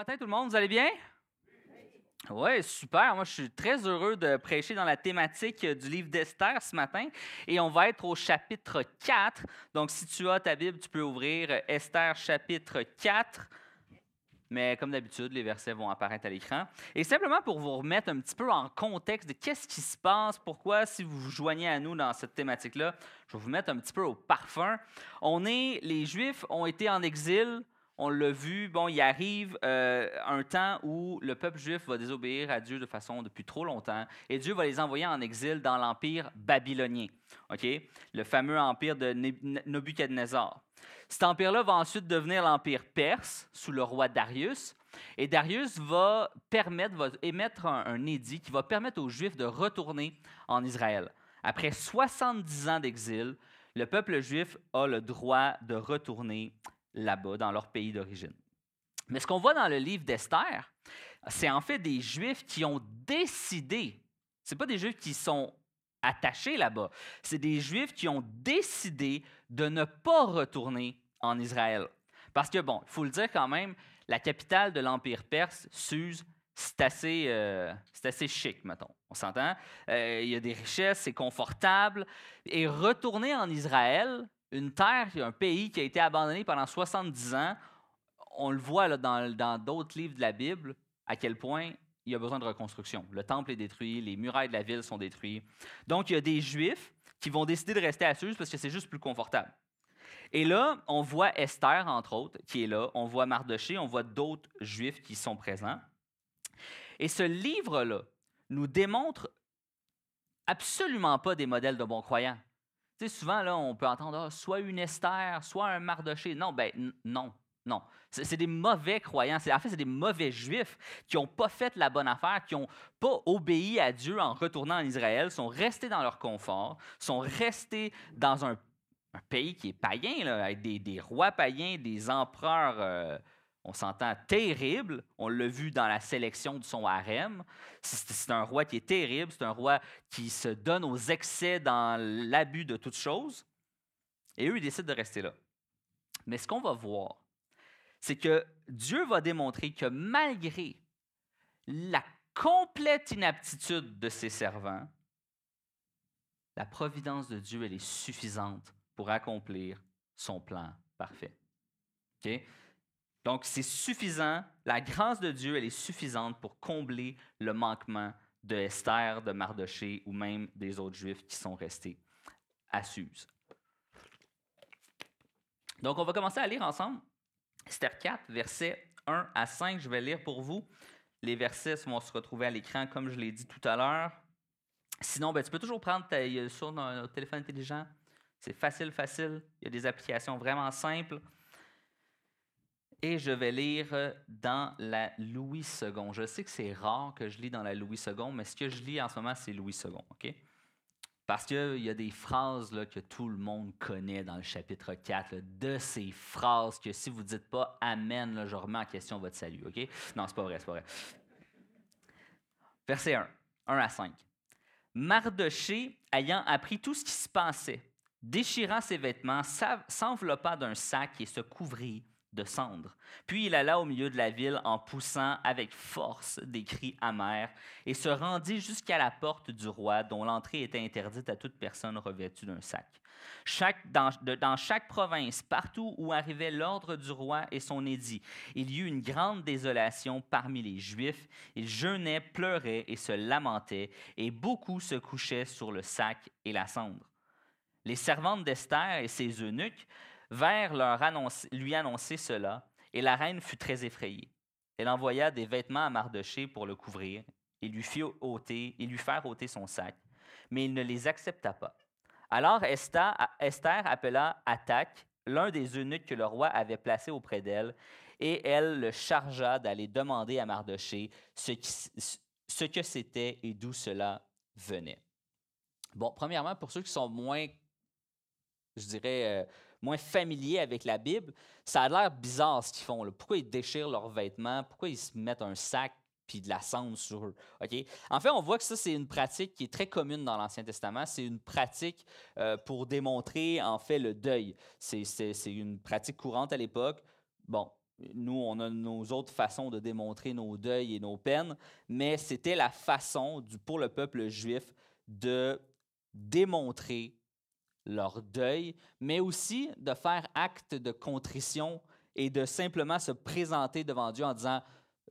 matin tout le monde, vous allez bien? Oui, super. Moi, je suis très heureux de prêcher dans la thématique du livre d'Esther ce matin. Et on va être au chapitre 4. Donc, si tu as ta Bible, tu peux ouvrir Esther chapitre 4. Mais comme d'habitude, les versets vont apparaître à l'écran. Et simplement pour vous remettre un petit peu en contexte de qu'est-ce qui se passe, pourquoi, si vous vous joignez à nous dans cette thématique-là, je vais vous mettre un petit peu au parfum. On est, les Juifs ont été en exil on l'a vu, bon, il arrive euh, un temps où le peuple juif va désobéir à Dieu de façon depuis trop longtemps, et Dieu va les envoyer en exil dans l'empire babylonien, ok, le fameux empire de Nebuchadnezzar. Cet empire-là va ensuite devenir l'empire perse sous le roi Darius, et Darius va permettre, va émettre un, un édit qui va permettre aux Juifs de retourner en Israël. Après 70 ans d'exil, le peuple juif a le droit de retourner là-bas, dans leur pays d'origine. Mais ce qu'on voit dans le livre d'Esther, c'est en fait des Juifs qui ont décidé, ce pas des Juifs qui sont attachés là-bas, c'est des Juifs qui ont décidé de ne pas retourner en Israël. Parce que, bon, il faut le dire quand même, la capitale de l'Empire perse, Suse, c'est assez, euh, assez chic, mettons. On s'entend? Euh, il y a des richesses, c'est confortable. Et retourner en Israël, une terre, un pays qui a été abandonné pendant 70 ans, on le voit dans d'autres livres de la Bible, à quel point il y a besoin de reconstruction. Le temple est détruit, les murailles de la ville sont détruites. Donc, il y a des Juifs qui vont décider de rester à Suse parce que c'est juste plus confortable. Et là, on voit Esther, entre autres, qui est là. On voit Mardoché, on voit d'autres Juifs qui sont présents. Et ce livre-là nous démontre absolument pas des modèles de bons croyants souvent, là, on peut entendre ah, soit une Esther, soit un Mardoché. Non, ben non, non. C'est des mauvais croyants. En fait, c'est des mauvais juifs qui n'ont pas fait la bonne affaire, qui n'ont pas obéi à Dieu en retournant en Israël, sont restés dans leur confort, sont restés dans un, pays qui est païen, avec des, rois païens, des empereurs. Euh, on s'entend terrible. On l'a vu dans la sélection de son harem. C'est un roi qui est terrible. C'est un roi qui se donne aux excès dans l'abus de toutes choses. Et eux, ils décident de rester là. Mais ce qu'on va voir, c'est que Dieu va démontrer que malgré la complète inaptitude de ses servants, la providence de Dieu, elle est suffisante pour accomplir son plan parfait. OK? Donc, c'est suffisant. La grâce de Dieu, elle est suffisante pour combler le manquement de Esther, de Mardoché ou même des autres Juifs qui sont restés à Suse. Donc, on va commencer à lire ensemble Esther 4, versets 1 à 5. Je vais lire pour vous. Les versets vont se retrouver à l'écran, comme je l'ai dit tout à l'heure. Sinon, ben, tu peux toujours prendre ta, sur ton téléphone intelligent. C'est facile, facile. Il y a des applications vraiment simples et je vais lire euh, dans la Louis II. Je sais que c'est rare que je lis dans la Louis II, mais ce que je lis en ce moment, c'est Louis II. OK? Parce qu'il y a des phrases là, que tout le monde connaît dans le chapitre 4, de ces phrases que si vous ne dites pas Amen, là, je remets en question votre salut. OK? Non, c'est pas vrai, c'est pas vrai. Verset 1, 1 à 5. Mardoché, ayant appris tout ce qui se passait, déchirant ses vêtements, s'enveloppa d'un sac et se couvrit de cendres. Puis il alla au milieu de la ville en poussant avec force des cris amers et se rendit jusqu'à la porte du roi dont l'entrée était interdite à toute personne revêtue d'un sac. Chaque, dans, dans, chaque province, partout où arrivait l'ordre du roi et son édit, il y eut une grande désolation parmi les Juifs. Ils jeûnaient, pleuraient et se lamentaient, et beaucoup se couchaient sur le sac et la cendre. Les servantes d'Esther et ses eunuques vers leur lui annoncer cela, et la reine fut très effrayée. Elle envoya des vêtements à Mardoché pour le couvrir et lui fit ôter et lui faire ôter son sac, mais il ne les accepta pas. Alors Esther, appela Attaque, l'un des eunuques que le roi avait placé auprès d'elle, et elle le chargea d'aller demander à Mardoché ce, ce que c'était et d'où cela venait. Bon, premièrement, pour ceux qui sont moins, je dirais, euh, moins familiers avec la Bible, ça a l'air bizarre ce qu'ils font. Pourquoi ils déchirent leurs vêtements? Pourquoi ils se mettent un sac puis de la cendre sur eux? En fait, on voit que ça, c'est une pratique qui est très commune dans l'Ancien Testament. C'est une pratique euh, pour démontrer, en fait, le deuil. C'est une pratique courante à l'époque. Bon, nous, on a nos autres façons de démontrer nos deuils et nos peines, mais c'était la façon du, pour le peuple juif de démontrer leur deuil, mais aussi de faire acte de contrition et de simplement se présenter devant Dieu en disant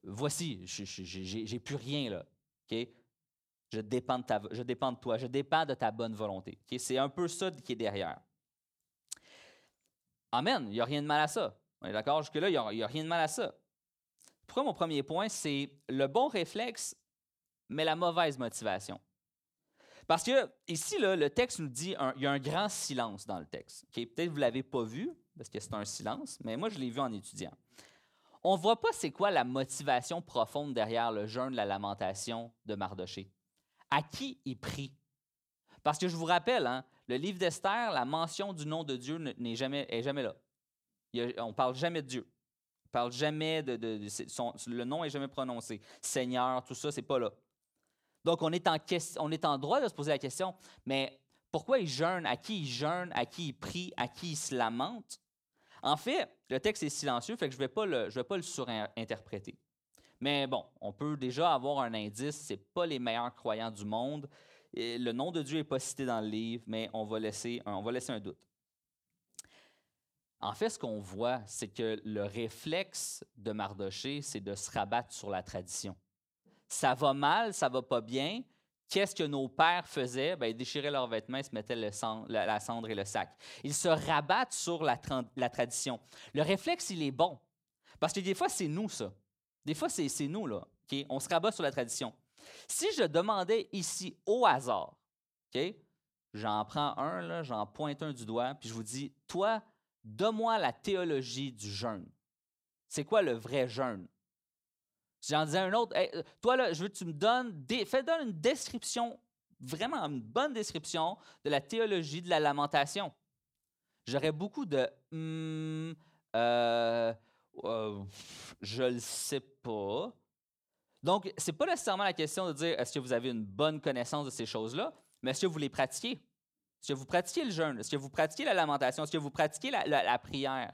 Voici, j'ai plus rien là. Je, dépends de toi, je dépends de ta bonne volonté. C'est un peu ça qui est derrière. Amen. Il n'y a rien de mal à ça. On est d'accord? Jusque-là, il n'y a, rien de mal à ça. Pourquoi mon premier point, c'est le bon réflexe, mais la mauvaise motivation. Parce que ici, là, le texte nous dit qu'il y a un grand silence dans le texte. Peut-être vous ne l'avez pas vu, parce que c'est un silence, mais moi, je l'ai vu en étudiant. On ne voit pas c'est quoi la motivation profonde derrière le jeûne, la lamentation de Mardoché. À qui il prie? Parce que je vous rappelle, hein, le livre d'Esther, la mention du nom de Dieu n'est jamais, est là on ne parle jamais de Dieu. On parle jamais de, le nom n'est jamais prononcé. Seigneur, tout ça, c'est pas là. Donc, on est, en droit de se poser la question, mais pourquoi il jeûne? À qui il jeûne? À qui il prie? À qui il se lamente? En fait, le texte est silencieux, fait que je ne vais pas le, surinterpréter. Mais bon, on peut déjà avoir un indice, ce pas les meilleurs croyants du monde. le nom de Dieu n'est pas cité dans le livre, mais on va laisser, on va laisser un doute. En fait, ce qu'on voit, c'est que le réflexe de Mardoché, c'est de se rabattre sur la tradition. Ça va mal, ça va pas bien. Qu'est-ce que nos pères faisaient? Bien, ils déchiraient leurs vêtements, ils se mettaient la, cendre et le sac. Ils se rabattent sur la, tradition. Le réflexe, il est bon. Parce que des fois, c'est nous, ça. Des fois, c'est nous, là. On se rabat sur la tradition. Si je demandais ici au hasard, j'en prends un, j'en pointe un du doigt, puis je vous dis, toi, Donne-moi la théologie du jeûne. C'est quoi le vrai jeûne? J'en disais un autre, toi là, je veux que tu me donnes, fais donne une description, vraiment une bonne description de la théologie de la lamentation. J'aurais beaucoup de hmm, euh, euh, je le sais pas. Donc, ce n'est pas nécessairement la question de dire est-ce que vous avez une bonne connaissance de ces choses-là, mais est-ce que vous les pratiquez? Est-ce que vous pratiquez le jeûne? Est-ce que vous pratiquez la lamentation? Est-ce que vous pratiquez la, prière?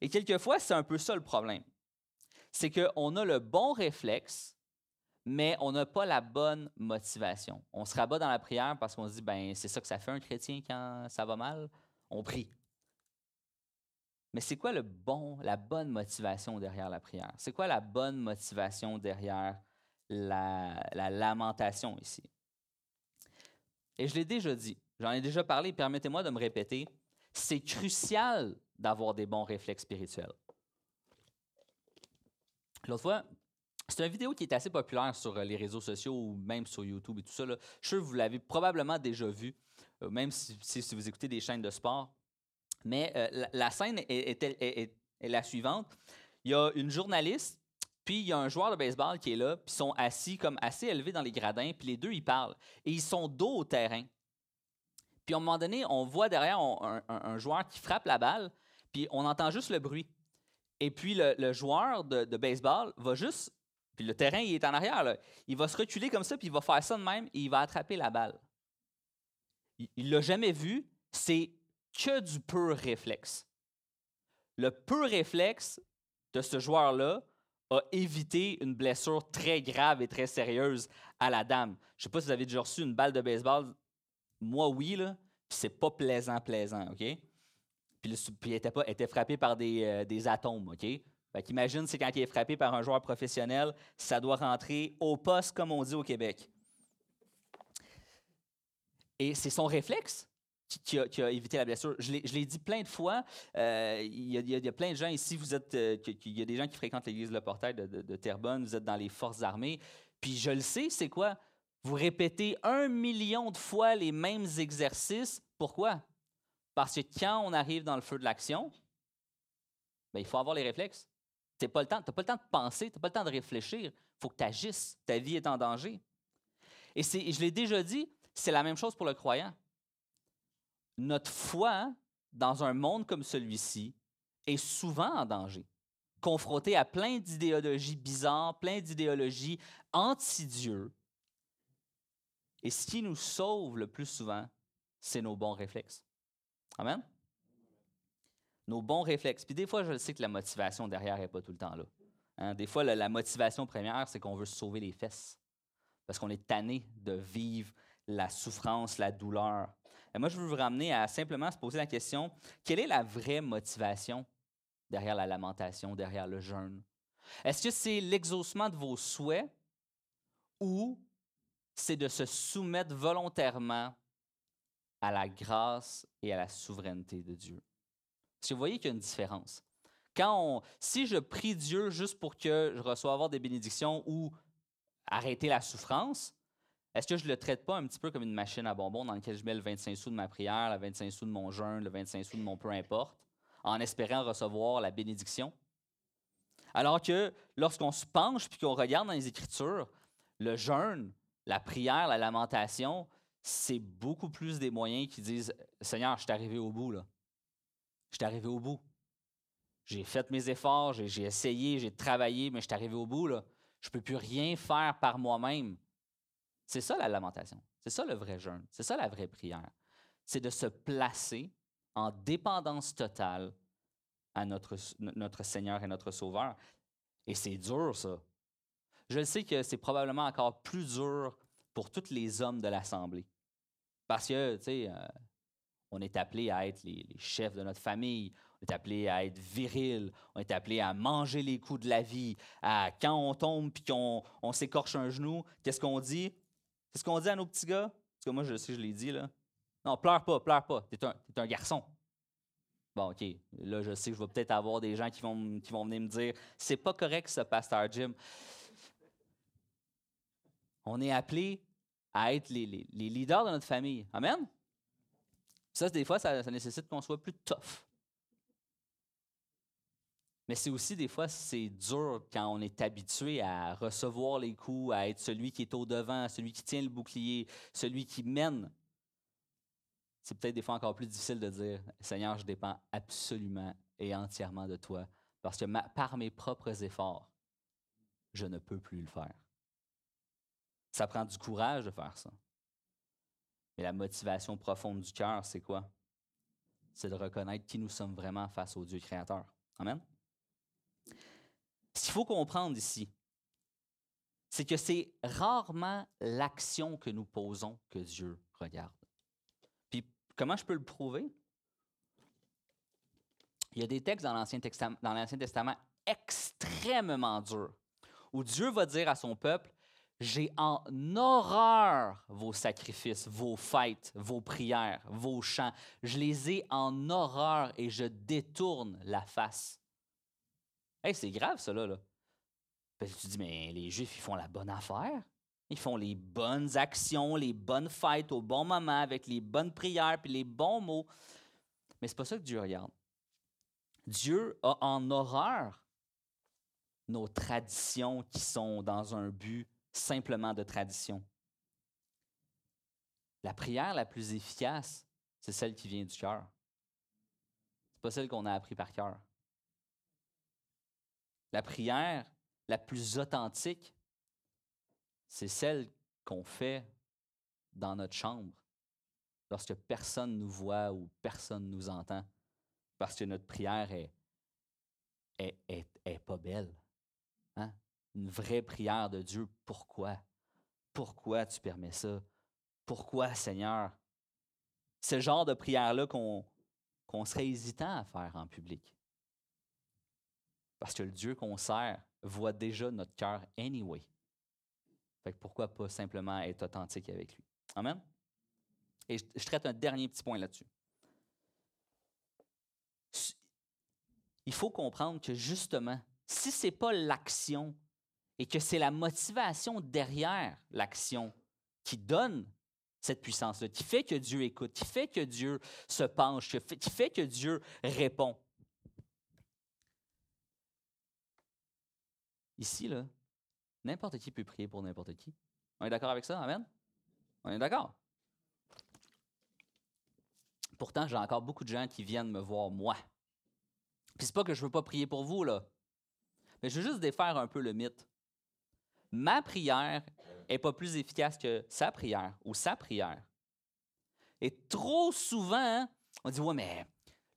Et quelquefois, c'est un peu ça le problème. C'est qu'on a le bon réflexe, mais on n'a pas la bonne motivation. On se rabat dans la prière parce qu'on se dit, ben c'est ça que ça fait un chrétien quand ça va mal. On prie. Mais c'est quoi le bon, la bonne motivation derrière la prière? C'est quoi la bonne motivation derrière la lamentation ici? Et je l'ai déjà dit, j'en ai déjà parlé, permettez-moi de me répéter, c'est crucial d'avoir des bons réflexes spirituels. L'autre fois, c'est une vidéo qui est assez populaire sur euh, les réseaux sociaux ou même sur YouTube et tout ça. Je suis sûr que vous l'avez probablement déjà vu, euh, même si, vous écoutez des chaînes de sport. Mais euh, la, scène est, la suivante. Il y a une journaliste puis il y a un joueur de baseball qui est là, puis ils sont assis comme assez élevés dans les gradins, puis les deux, ils parlent. Et ils sont dos au terrain. Puis à un moment donné, on voit derrière un, joueur qui frappe la balle, puis on entend juste le bruit. Et puis le, joueur de, baseball va juste, puis le terrain, il est en arrière, là. il va se reculer comme ça, puis il va faire ça de même, et il va attraper la balle. Il ne l'a jamais vu, c'est que du pur réflexe. Le pur réflexe de ce joueur-là, a évité une blessure très grave et très sérieuse à la dame. Je sais pas si vous avez déjà reçu une balle de baseball. Moi, oui, là. C'est pas plaisant, plaisant, OK? Puis, il était, frappé par des, euh, des atomes, OK? Fait qu'imagine, c'est quand il est frappé par un joueur professionnel, ça doit rentrer au poste, comme on dit au Québec. Et c'est son réflexe qui a, évité la blessure. Je l'ai dit plein de fois. Euh, il, y a, plein de gens ici, vous êtes, euh, il y a des gens qui fréquentent l'église Le Portail de, de, Terrebonne, vous êtes dans les forces armées. Puis je le sais, c'est quoi? Vous répétez un million de fois les mêmes exercices. Pourquoi? Parce que quand on arrive dans le feu de l'action, ben, il faut avoir les réflexes. Tu n'as pas, le temps, de penser, tu n'as pas le temps de réfléchir. Il faut que tu agisses. Ta vie est en danger. Et je l'ai déjà dit, c'est la même chose pour le croyant notre foi dans un monde comme celui-ci est souvent en danger, confronté à plein d'idéologies bizarres, plein d'idéologies anti-Dieu. Et ce qui nous sauve le plus souvent, c'est nos bons réflexes. Amen? nos bons réflexes. Puis des fois, je sais que la motivation derrière n'est pas tout le temps là. Hein. Des fois, la, motivation première, c'est qu'on veut sauver les fesses. Parce qu'on est tanné de vivre la souffrance, la douleur. Et moi, je veux vous ramener à simplement se poser la question, quelle est la vraie motivation derrière la lamentation, derrière le jeûne? Est-ce que c'est l'exaucement de vos souhaits ou c'est de se soumettre volontairement à la grâce et à la souveraineté de Dieu? Vous voyez qu'il y a une différence. Quand si je prie Dieu juste pour que je reçoive des bénédictions ou arrêter la souffrance, est-ce que je ne le traite pas un petit peu comme une machine à bonbons dans laquelle je mets le 25 sous de ma prière, le 25 sous de mon jeûne, le 25 sous de mon peu importe, en espérant recevoir la bénédiction? Alors que lorsqu'on se penche puis qu'on regarde dans les Écritures, le jeûne, la prière, la lamentation, c'est beaucoup plus des moyens qui disent Seigneur, je suis arrivé au bout, là. Je suis arrivé au bout. J'ai fait mes efforts, j'ai essayé, j'ai travaillé, mais je suis arrivé au bout, là. Je ne peux plus rien faire par moi-même. C'est ça la lamentation. C'est ça le vrai jeûne. C'est ça la vraie prière. C'est de se placer en dépendance totale à notre, notre Seigneur et notre Sauveur. Et c'est dur, ça. Je sais que c'est probablement encore plus dur pour tous les hommes de l'Assemblée. Parce que, tu sais, euh, on est appelé à être les, chefs de notre famille, on est appelé à être viril, on est appelé à manger les coups de la vie, à quand on tombe puis qu'on on, s'écorche un genou, qu'est-ce qu'on dit? C'est ce qu'on dit à nos petits gars? Parce que moi, je sais, je l'ai dit, là. Non, pleure pas, pleure pas. T'es un, es un garçon. Bon, OK. Là, je sais que je vais peut-être avoir des gens qui vont, venir me dire c'est pas correct, ça, Pasteur Jim. On est appelé à être les, leaders de notre famille. Amen? Ça, des fois, ça nécessite qu'on soit plus tough. Mais c'est aussi des fois, c'est dur quand on est habitué à recevoir les coups, à être celui qui est au devant, celui qui tient le bouclier, celui qui mène. C'est peut-être des fois encore plus difficile de dire, Seigneur, je dépends absolument et entièrement de toi, parce que par mes propres efforts, je ne peux plus le faire. Ça prend du courage de faire ça. Mais la motivation profonde du cœur, c'est quoi? C'est de reconnaître qui nous sommes vraiment face au Dieu créateur. Amen? Ce qu'il faut comprendre ici, c'est que c'est rarement l'action que nous posons que Dieu regarde. Puis comment je peux le prouver? Il y a des textes dans l'Ancien Testament, Testament extrêmement durs où Dieu va dire à son peuple, j'ai en horreur vos sacrifices, vos fêtes, vos prières, vos chants. Je les ai en horreur et je détourne la face c'est grave, ça, là. Parce tu dis, mais les Juifs, ils font la bonne affaire. Ils font les bonnes actions, les bonnes fêtes au bon moment, avec les bonnes prières puis les bons mots. Mais c'est pas ça que Dieu regarde. Dieu a en horreur nos traditions qui sont dans un but simplement de tradition. La prière la plus efficace, c'est celle qui vient du cœur. C'est pas celle qu'on a appris par cœur. La prière la plus authentique, c'est celle qu'on fait dans notre chambre, lorsque personne nous voit ou personne nous entend, parce que notre prière est, pas belle. Hein? Une vraie prière de Dieu, pourquoi? Pourquoi tu permets ça? Pourquoi, Seigneur? Ce genre de prière-là qu'on serait hésitant à faire en public. Parce que le Dieu qu'on sert voit déjà notre cœur anyway. Fait que pourquoi pas simplement être authentique avec lui? Amen? Et je, traite un dernier petit point là-dessus. Il faut comprendre que justement, si ce n'est pas l'action et que c'est la motivation derrière l'action qui donne cette puissance-là, qui fait que Dieu écoute, qui fait que Dieu se penche, qui fait que Dieu répond, Ici, n'importe qui peut prier pour n'importe qui. On est d'accord avec ça? Amen? On est d'accord? Pourtant, j'ai encore beaucoup de gens qui viennent me voir moi. Puis c'est pas que je veux pas prier pour vous, là. Mais je veux juste défaire un peu le mythe. Ma prière est pas plus efficace que sa prière ou sa prière. Et trop souvent, on dit Ouais, mais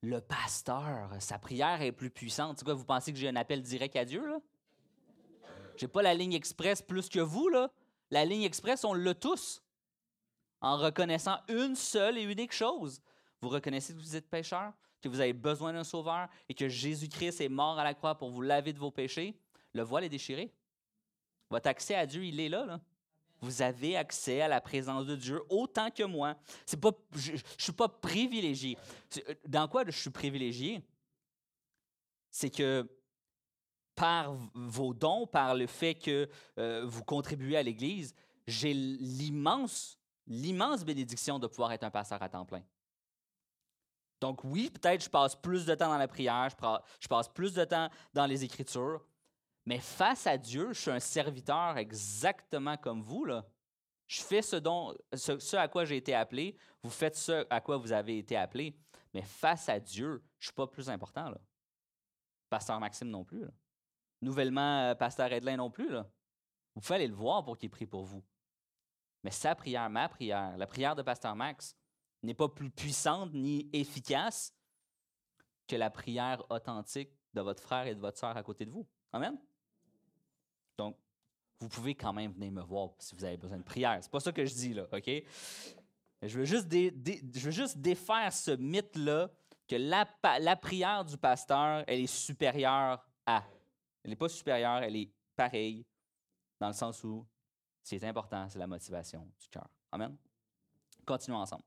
le pasteur, sa prière est plus puissante. C'est quoi, vous pensez que j'ai un appel direct à Dieu, là? J'ai pas la ligne express plus que vous, là. La ligne express, on l'a tous. En reconnaissant une seule et unique chose. Vous reconnaissez que vous êtes pécheur, que vous avez besoin d'un sauveur et que Jésus-Christ est mort à la croix pour vous laver de vos péchés. Le voile est déchiré. Votre accès à Dieu, il est là. Vous avez accès à la présence de Dieu autant que moi. C'est pas, je ne suis pas privilégié. Dans quoi je suis privilégié? C'est que par vos dons, par le fait que euh, vous contribuez à l'Église, j'ai l'immense, l'immense bénédiction de pouvoir être un pasteur à temps plein. Donc oui, peut-être je passe plus de temps dans la prière, je passe plus de temps dans les Écritures, mais face à Dieu, je suis un serviteur exactement comme vous. Là. Je fais ce, dont, ce, à quoi j'ai été appelé, vous faites ce à quoi vous avez été appelé, mais face à Dieu, je ne suis pas plus important. Pasteur Maxime non plus. Nouvellement, euh, Pasteur Edlin non plus. Vous pouvez aller le voir pour qu'il prie pour vous. Mais sa prière, ma prière, la prière de Pasteur Max, n'est pas plus puissante ni efficace que la prière authentique de votre frère et de votre sœur à côté de vous. Amen? Donc, vous pouvez quand même venir me voir si vous avez besoin de prière. C'est pas ça que je dis, là, OK? Je veux juste, défaire ce mythe-là que la, la prière du pasteur, elle est supérieure à. Elle n'est pas supérieure, elle est pareille, dans le sens où ce qui est important, c'est la motivation du cœur. Amen? Continuons ensemble.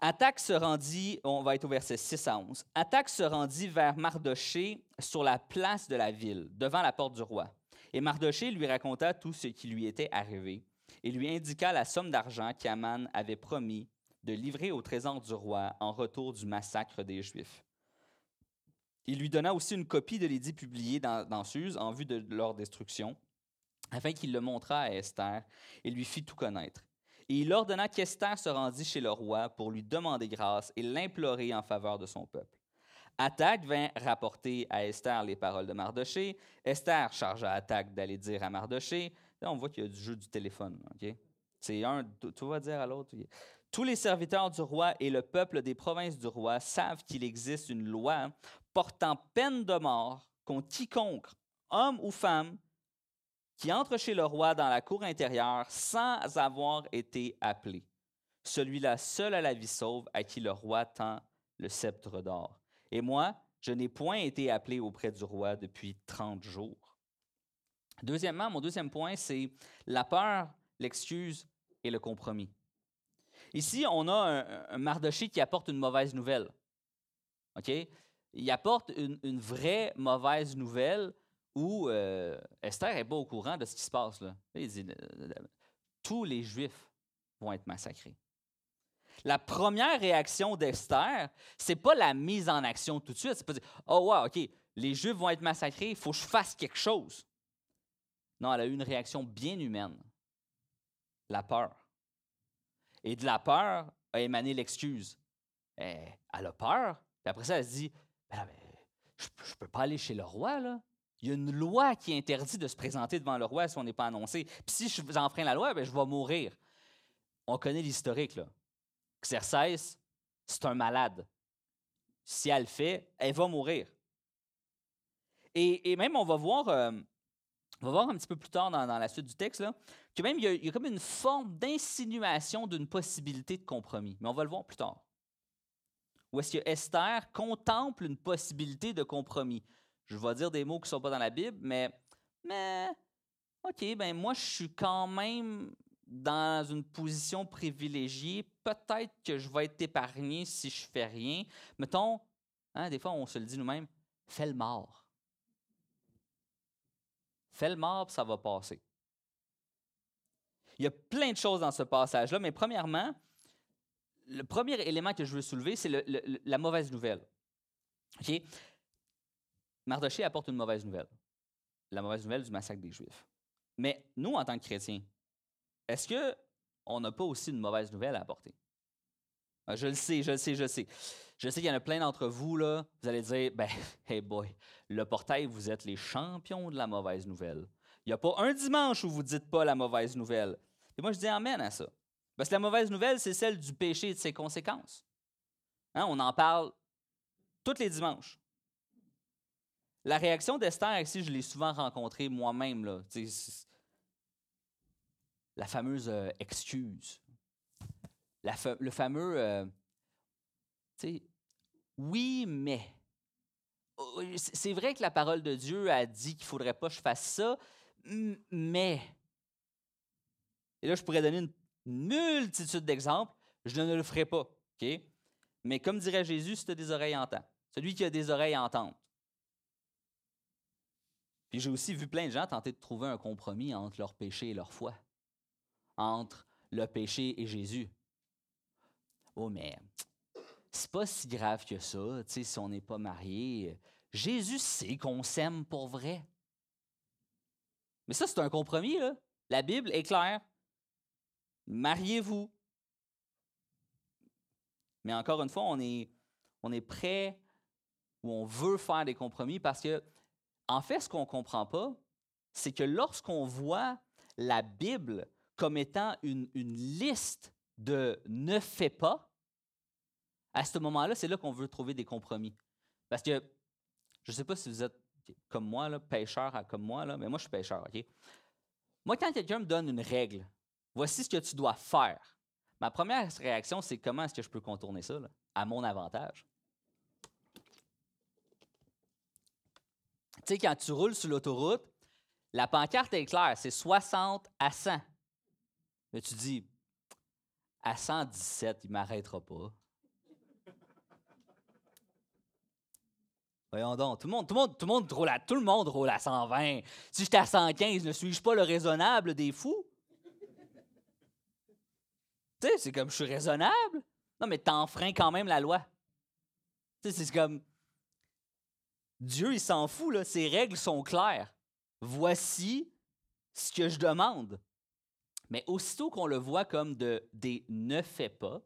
Attaque se rendit, on va être au verset 6 à 11. Attaque se rendit vers Mardoché sur la place de la ville, devant la porte du roi. Et Mardoché lui raconta tout ce qui lui était arrivé et lui indiqua la somme d'argent qu'Aman avait promis de livrer au trésor du roi en retour du massacre des Juifs. Il lui donna aussi une copie de l'édit publié dans, dans Suse en vue de leur destruction, afin qu'il le montrât à Esther et lui fit tout connaître. Et il ordonna qu'Esther se rendît chez le roi pour lui demander grâce et l'implorer en faveur de son peuple. Attaque vint rapporter à Esther les paroles de Mardoché. Esther chargea Attaque d'aller dire à Mardoché. Là, on voit qu'il y a du jeu du téléphone. C'est un, tu vas dire à l'autre. Tous les serviteurs du roi et le peuple des provinces du roi savent qu'il existe une loi portant peine de mort contre quiconque, homme ou femme, qui entre chez le roi dans la cour intérieure sans avoir été appelé. Celui-là seul a la vie sauve à qui le roi tend le sceptre d'or. Et moi, je n'ai point été appelé auprès du roi depuis 30 jours. Deuxièmement, mon deuxième point, c'est la peur, l'excuse et le compromis. Ici, on a un, Mardoché qui apporte une mauvaise nouvelle. Il apporte une vraie mauvaise nouvelle où euh, Esther n'est pas au courant de ce qui se passe. Là. Il dit tous les Juifs vont être massacrés. La première réaction d'Esther, c'est pas la mise en action tout de suite. C'est pas dire Oh, wow, OK, les Juifs vont être massacrés, il faut que je fasse quelque chose. Non, elle a eu une réaction bien humaine la peur. Et de la peur a émané l'excuse. Eh, elle a peur, puis après ça, elle se dit ben Je ne peux pas aller chez le roi. Il y a une loi qui interdit de se présenter devant le roi si on n'est pas annoncé. Puis si je enfreins la loi, ben, je vais mourir. On connaît l'historique. là. Xerxès, c'est un malade. Si elle le fait, elle va mourir. Et, même, on va voir, euh, on va voir un petit peu plus tard dans, la suite du texte, là, que même il y, a, il y a comme une forme d'insinuation d'une possibilité de compromis. Mais on va le voir plus tard. Où est-ce que Esther contemple une possibilité de compromis? Je vais dire des mots qui ne sont pas dans la Bible, mais, mais OK, ben moi, je suis quand même dans une position privilégiée. Peut-être que je vais être épargné si je fais rien. Mettons, hein, des fois, on se le dit nous-mêmes, fais le mort. Fais le mort, ça va passer. Il y a plein de choses dans ce passage-là, mais premièrement, le premier élément que je veux soulever, c'est la mauvaise nouvelle. Mardoché apporte une mauvaise nouvelle. La mauvaise nouvelle du massacre des Juifs. Mais nous, en tant que chrétiens, est-ce qu'on n'a pas aussi une mauvaise nouvelle à apporter? Ah, je le sais, je le sais, je le sais. Je sais qu'il y en a plein d'entre vous, là, vous allez dire, ben, hey boy, le portail, vous êtes les champions de la mauvaise nouvelle. Il n'y a pas un dimanche où vous ne dites pas la mauvaise nouvelle. Et moi, je dis amen à ça. Parce que la mauvaise nouvelle, c'est celle du péché et de ses conséquences. Hein, on en parle tous les dimanches. La réaction d'Esther, ici, je l'ai souvent rencontrée moi-même. La fameuse euh, excuse. le fameux euh, oui, mais. Oh, c'est vrai que la parole de Dieu a dit qu'il ne faudrait pas que je fasse ça, mais. Et là, je pourrais donner une multitude d'exemples. Je ne le ferai pas. OK? Mais comme dirait Jésus, si tu as des oreilles, entends. Celui qui a des oreilles, entend. Puis j'ai aussi vu plein de gens tenter de trouver un compromis entre leur péché et leur foi, entre le péché et Jésus. Oh, mais c'est pas si grave que ça, tu sais, si on n'est pas marié. Jésus sait qu'on s'aime pour vrai. Mais ça, c'est un compromis, là. La Bible est claire. Mariez-vous. Mais encore une fois, on est, on est prêt ou on veut faire des compromis parce que en fait, ce qu'on ne comprend pas, c'est que lorsqu'on voit la Bible comme étant une, liste de ne fais pas, à ce moment-là, c'est là, qu'on veut trouver des compromis. Parce que je ne sais pas si vous êtes comme moi, là, pêcheur comme moi, mais moi, je suis pêcheur? Moi, quand quelqu'un me donne une règle, voici ce que tu dois faire. Ma première réaction, c'est comment est-ce que je peux contourner ça à mon avantage? Tu sais, quand tu roules sur l'autoroute, la pancarte est claire, c'est 60 à 100. Mais tu dis, à 117, il ne m'arrêtera pas. Voyons donc, tout le monde, tout le monde, tout le monde roule à, tout le monde roule à 120. Si j'étais à 115, ne suis-je pas le raisonnable des fous? tu sais, c'est comme je suis raisonnable? Non, mais t'enfreins quand même la loi. Tu sais, c'est comme Dieu, il s'en fout, ses règles sont claires. Voici ce que je demande. Mais aussitôt qu'on le voit comme de, des ne fais pas,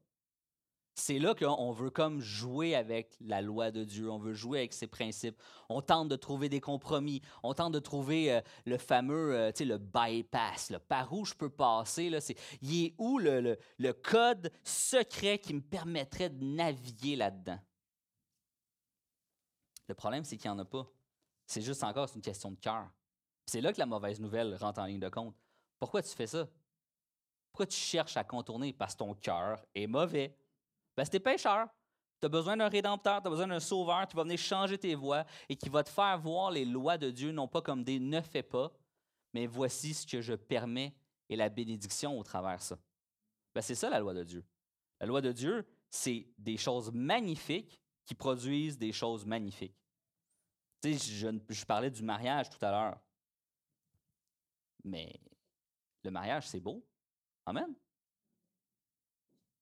c'est là qu'on veut comme jouer avec la loi de Dieu, on veut jouer avec ses principes. On tente de trouver des compromis, on tente de trouver euh, le fameux, euh, le bypass, par où je peux passer. Là, il est où le, le code secret qui me permettrait de naviguer là-dedans? Le problème, c'est qu'il n'y en a pas. C'est juste encore une question de cœur. C'est là que la mauvaise nouvelle rentre en ligne de compte. Pourquoi tu fais ça? Pourquoi tu cherches à contourner? Parce que ton cœur est mauvais. Parce que tu es pécheur. Tu as besoin d'un rédempteur, tu as besoin d'un sauveur qui va venir changer tes voies et qui va te faire voir les lois de Dieu, non pas comme des ne fais pas, mais voici ce que je permets et la bénédiction au travers de ça. Ben, c'est ça la loi de Dieu. La loi de Dieu, c'est des choses magnifiques qui produisent des choses magnifiques. Tu sais, je, parlais du mariage tout à l'heure. Mais le mariage, c'est beau. Amen.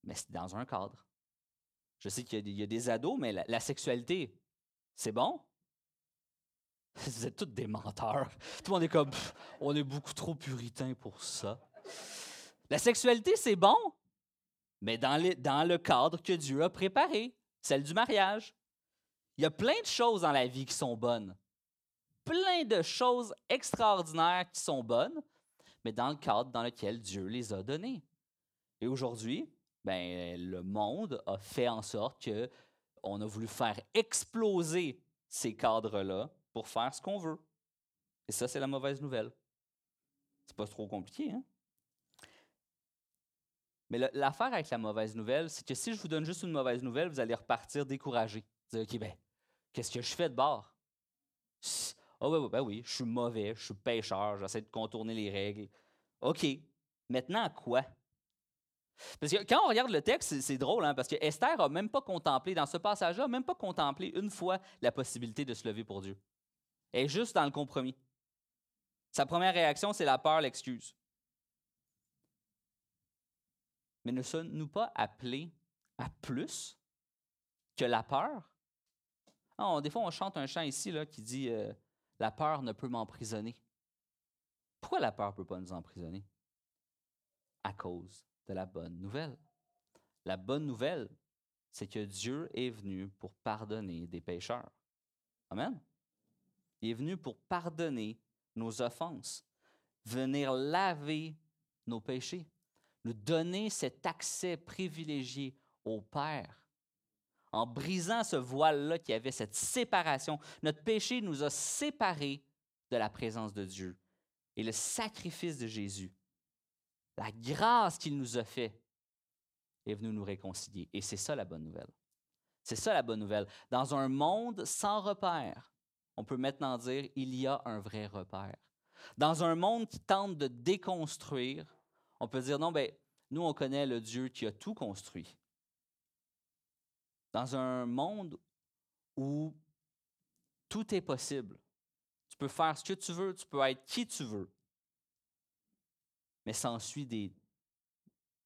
Mais c'est dans un cadre. Je sais qu'il y, a des ados, mais la, sexualité, c'est bon? Vous êtes tous des menteurs. Tout le monde est comme, on est beaucoup trop puritain pour ça. La sexualité, c'est bon, mais dans, dans le cadre que Dieu a préparé, celle du mariage. Il y a plein de choses dans la vie qui sont bonnes. Plein de choses extraordinaires qui sont bonnes, mais dans le cadre dans lequel Dieu les a données. Et aujourd'hui, ben, le monde a fait en sorte que on a voulu faire exploser ces cadres-là pour faire ce qu'on veut. Et ça, c'est la mauvaise nouvelle. C'est pas trop compliqué, hein? Mais l'affaire avec la mauvaise nouvelle, c'est que si je vous donne juste une mauvaise nouvelle, vous allez repartir découragé. Dire, OK, ben, Qu'est-ce que je fais de bord? Ah oh, oui, ben oui, je suis mauvais, je suis pêcheur, j'essaie de contourner les règles. OK. Maintenant, quoi? Parce que quand on regarde le texte, c'est drôle, hein, parce que Esther n'a même pas contemplé, dans ce passage-là, même pas contemplé une fois la possibilité de se lever pour Dieu. Elle est juste dans le compromis. Sa première réaction, c'est la peur, l'excuse. Mais ne sommes-nous pas appelés à plus que la peur? des fois, on chante un chant ici là, qui dit euh, La peur ne peut m'emprisonner. Pourquoi la peur ne peut pas nous emprisonner? À cause de la bonne nouvelle. La bonne nouvelle, c'est que Dieu est venu pour pardonner des pécheurs. Amen. Il est venu pour pardonner nos offenses, venir laver nos péchés, nous donner cet accès privilégié au Père en brisant ce voile-là qui avait cette séparation. Notre péché nous a séparés de la présence de Dieu. Et le sacrifice de Jésus, la grâce qu'il nous a fait, est venu nous réconcilier. Et c'est ça la bonne nouvelle. C'est ça la bonne nouvelle. Dans un monde sans repère, on peut maintenant dire il y a un vrai repère. Dans un monde qui tente de déconstruire, on peut dire non, ben, nous, on connaît le Dieu qui a tout construit. Dans un monde où tout est possible, tu peux faire ce que tu veux, tu peux être qui tu veux, mais s'ensuit des,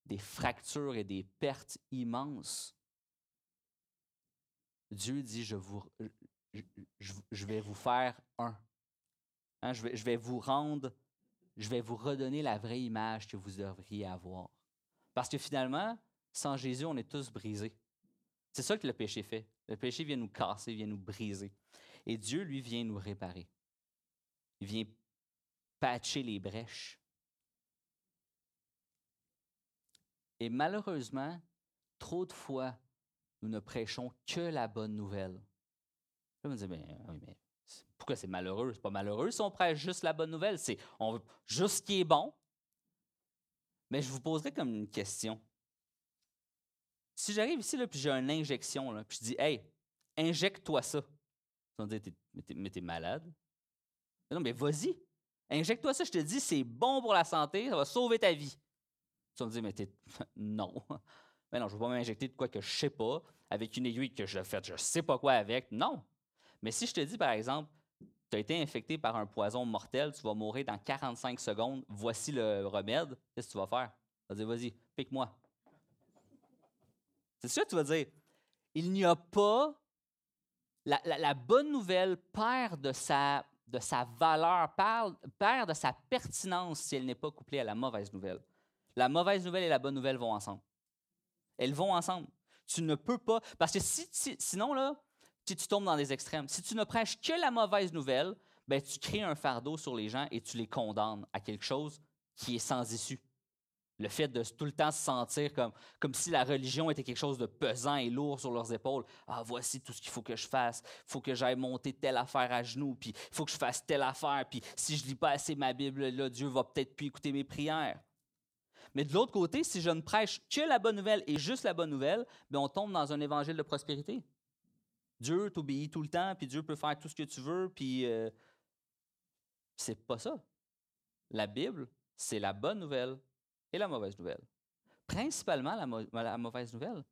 des fractures et des pertes immenses. Dieu dit, je, vous, je, vais vous faire un. Hein, je, vais, je vais vous rendre, je vais vous redonner la vraie image que vous devriez avoir. Parce que finalement, sans Jésus, on est tous brisés. C'est ça que le péché fait. Le péché vient nous casser, vient nous briser. Et Dieu, lui, vient nous réparer. Il vient patcher les brèches. Et malheureusement, trop de fois, nous ne prêchons que la bonne nouvelle. Dis, mais, mais pourquoi c'est malheureux? C'est pas malheureux si on prêche juste la bonne nouvelle. C'est on juste ce qui est bon. Mais je vous poserai comme une question. Si j'arrive ici, là, puis j'ai une injection, là, puis je dis, hey, injecte-toi ça. Ils vont dire, mais t'es malade. non, mais vas-y. Injecte-toi ça, je te dis, c'est bon pour la santé, ça va sauver ta vie. Vas me dire, mais t'es. non. Mais non, je ne vais pas m'injecter de quoi que je ne sais pas, avec une aiguille que je fais, je ne sais pas quoi avec. Non. Mais si je te dis, par exemple, tu as été infecté par un poison mortel, tu vas mourir dans 45 secondes, voici le remède, qu'est-ce que tu vas faire? Vas dire, vas-y, pique-moi. C'est ça que tu vas dire. Il n'y a pas. La, bonne nouvelle perd de sa, de sa valeur, perd de sa pertinence si elle n'est pas couplée à la mauvaise nouvelle. La mauvaise nouvelle et la bonne nouvelle vont ensemble. Elles vont ensemble. Tu ne peux pas. Parce que si, sinon, là, tu, tu tombes dans des extrêmes. Si tu ne prêches que la mauvaise nouvelle, ben, tu crées un fardeau sur les gens et tu les condamnes à quelque chose qui est sans issue. Le fait de tout le temps se sentir comme, si la religion était quelque chose de pesant et lourd sur leurs épaules. Ah, voici tout ce qu'il faut que je fasse. Il faut que j'aille monter telle affaire à genoux, puis il faut que je fasse telle affaire, puis si je lis pas assez ma Bible, là, Dieu va peut-être plus écouter mes prières. Mais de l'autre côté, si je ne prêche que la bonne nouvelle et juste la bonne nouvelle, bien, on tombe dans un évangile de prospérité. Dieu t'obéit tout le temps, puis Dieu peut faire tout ce que tu veux, puis euh, c'est pas ça. La Bible, c'est la bonne nouvelle et la mauvaise nouvelle. Principalement la, mauvaise nouvelle.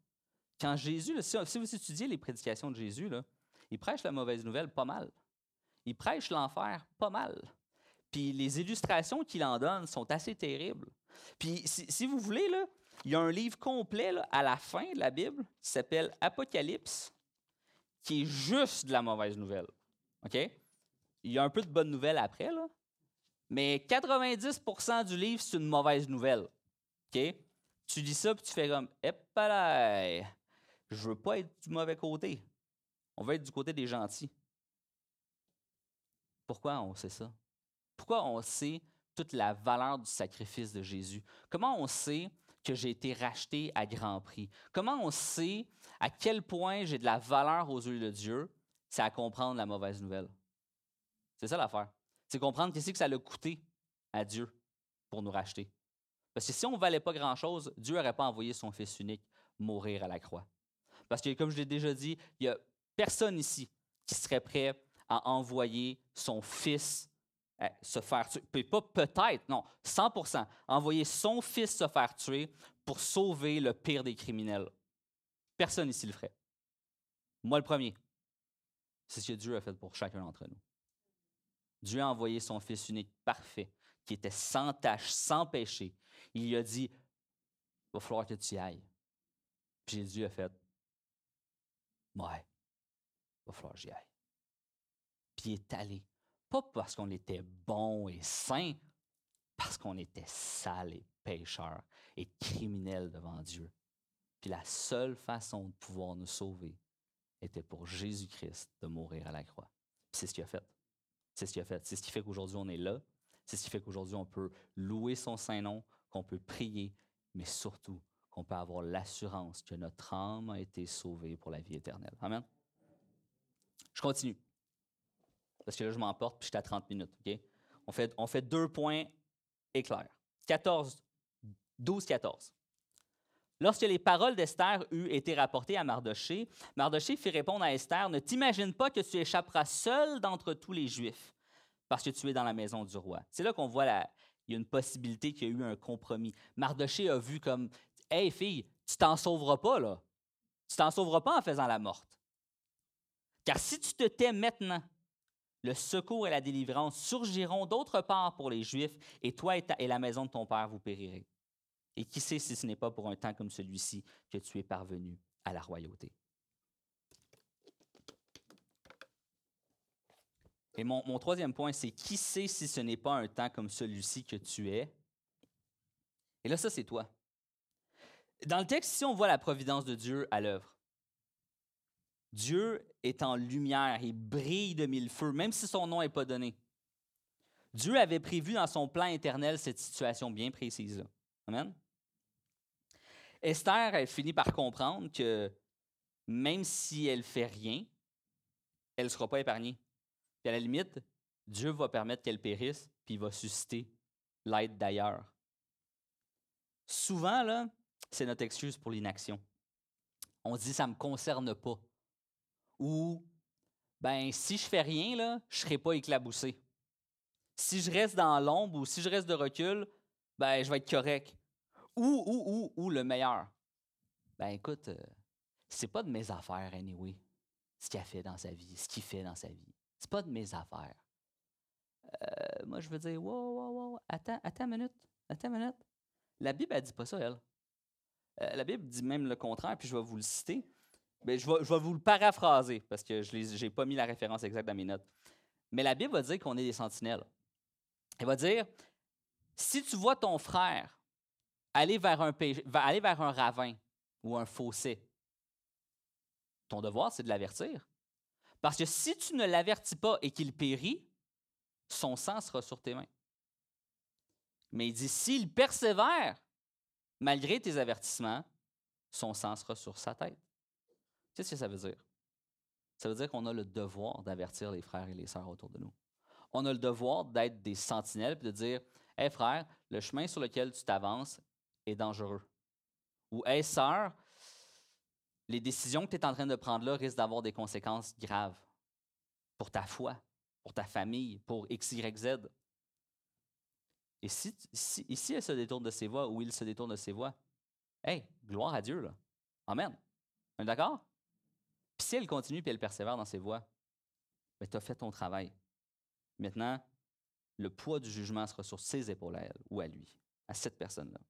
Quand Jésus, si, vous étudiez les prédications de Jésus, il prêche la mauvaise nouvelle pas mal. Il prêche l'enfer pas mal. Puis les illustrations qu'il en donne sont assez terribles. Puis si, vous voulez, il y a un livre complet à la fin de la Bible qui s'appelle Apocalypse, qui est juste de la mauvaise nouvelle. OK? Il y a un peu de bonne nouvelle après, là, mais 90% du livre, c'est une mauvaise nouvelle. OK? Tu lis ça, puis tu fais comme, là, je veux pas être du mauvais côté. On veut être du côté des gentils. Pourquoi on sait ça? Pourquoi on sait toute la valeur du sacrifice de Jésus? Comment on sait que j'ai été racheté à grand prix? Comment on sait à quel point j'ai de la valeur aux yeux de Dieu? C'est à comprendre la mauvaise nouvelle. C'est ça l'affaire. C'est comprendre qu'est-ce que ça a coûté à Dieu pour nous racheter. Parce que si on ne valait pas grand-chose, Dieu n'aurait pas envoyé son Fils unique mourir à la croix. Parce que, comme je l'ai déjà dit, il n'y a personne ici qui serait prêt à envoyer son Fils se faire tuer. Pas peut-être, non, 100% envoyer son Fils se faire tuer pour sauver le pire des criminels. Personne ici le ferait. Moi le premier. C'est ce que Dieu a fait pour chacun d'entre nous. Dieu a envoyé son Fils unique parfait, qui était sans tache, sans péché. Il lui a dit, il va falloir que tu y ailles. Puis Jésus a fait, ouais, il va falloir que j'y aille. Puis il est allé. Pas parce qu'on était bon et saint, parce qu'on était sale et pécheur et criminel devant Dieu. Puis la seule façon de pouvoir nous sauver était pour Jésus-Christ de mourir à la croix. C'est ce qu'il a fait. C'est ce qu'il a fait. C'est ce qui fait qu'aujourd'hui, on est là. C'est ce qui fait qu'aujourd'hui, on peut louer son Saint-Nom, qu'on peut prier, mais surtout qu'on peut avoir l'assurance que notre âme a été sauvée pour la vie éternelle. Amen. Je continue. Parce que là, je m'emporte, puis je suis à 30 minutes. On, fait, deux points éclairs. 14, 12, 14. Lorsque les paroles d'Esther eurent été rapportées à Mardoché, Mardoché fit répondre à Esther Ne t'imagine pas que tu échapperas seul d'entre tous les Juifs, parce que tu es dans la maison du roi. C'est là qu'on voit la, il y a une possibilité qu'il y a eu un compromis. Mardoché a vu comme Hey fille, tu t'en sauveras pas, là. Tu t'en sauveras pas en faisant la morte. Car si tu te tais maintenant, le secours et la délivrance surgiront d'autre part pour les Juifs, et toi et, la maison de ton père vous périrez. Et qui sait si ce n'est pas pour un temps comme celui-ci que tu es parvenu à la royauté. Et mon, mon troisième point, c'est qui sait si ce n'est pas un temps comme celui-ci que tu es? Et là, ça, c'est toi. Dans le texte, ici, on voit la providence de Dieu à l'œuvre. Dieu est en lumière, il brille de mille feux, même si son nom n'est pas donné. Dieu avait prévu dans son plan éternel cette situation bien précise-là. Amen. Esther, elle finit par comprendre que même si elle fait rien, elle ne sera pas épargnée. Puis à la limite, Dieu va permettre qu'elle périsse, puis il va susciter l'aide d'ailleurs. Souvent, c'est notre excuse pour l'inaction. On dit ça ne me concerne pas. Ou ben si je fais rien, là, je ne serai pas éclaboussé. Si je reste dans l'ombre ou si je reste de recul, ben je vais être correct. Ou, ou, ou, ou le meilleur. Ben écoute, euh, c'est pas de mes affaires, anyway, ce qu'il a fait dans sa vie, ce qu'il fait dans sa vie. C'est pas de mes affaires. Euh, moi, je veux dire, wow, wow, wow, attends, attends une minute, attends une minute. La Bible, elle dit pas ça, elle. Euh, la Bible dit même le contraire, puis je vais vous le citer. Vais, je vais vous le paraphraser, parce que je n'ai pas mis la référence exacte dans mes notes. Mais la Bible va dire qu'on est des sentinelles. Elle va dire, si tu vois ton frère aller vers un, aller vers un ravin ou un fossé, ton devoir, c'est de l'avertir. Parce que si tu ne l'avertis pas et qu'il périt, son sang sera sur tes mains. Mais il dit, s'il persévère, malgré tes avertissements, son sang sera sur sa tête. Qu'est-ce que ça veut dire? Ça veut dire qu'on a le devoir d'avertir les frères et les sœurs autour de nous. On a le devoir d'être des sentinelles et de dire Hé frère, le chemin sur lequel tu t'avances est dangereux. Ou Hé sœur, les décisions que tu es en train de prendre là risquent d'avoir des conséquences graves pour ta foi, pour ta famille, pour X, Y, Z. Et si, si, elle se détourne de ses voies ou il se détourne de ses voies, hey, gloire à Dieu, là. Amen. On est d'accord? Puis si elle continue et elle persévère dans ses voies, ben, tu as fait ton travail. Maintenant, le poids du jugement sera sur ses épaules à elle ou à lui, à cette personne-là.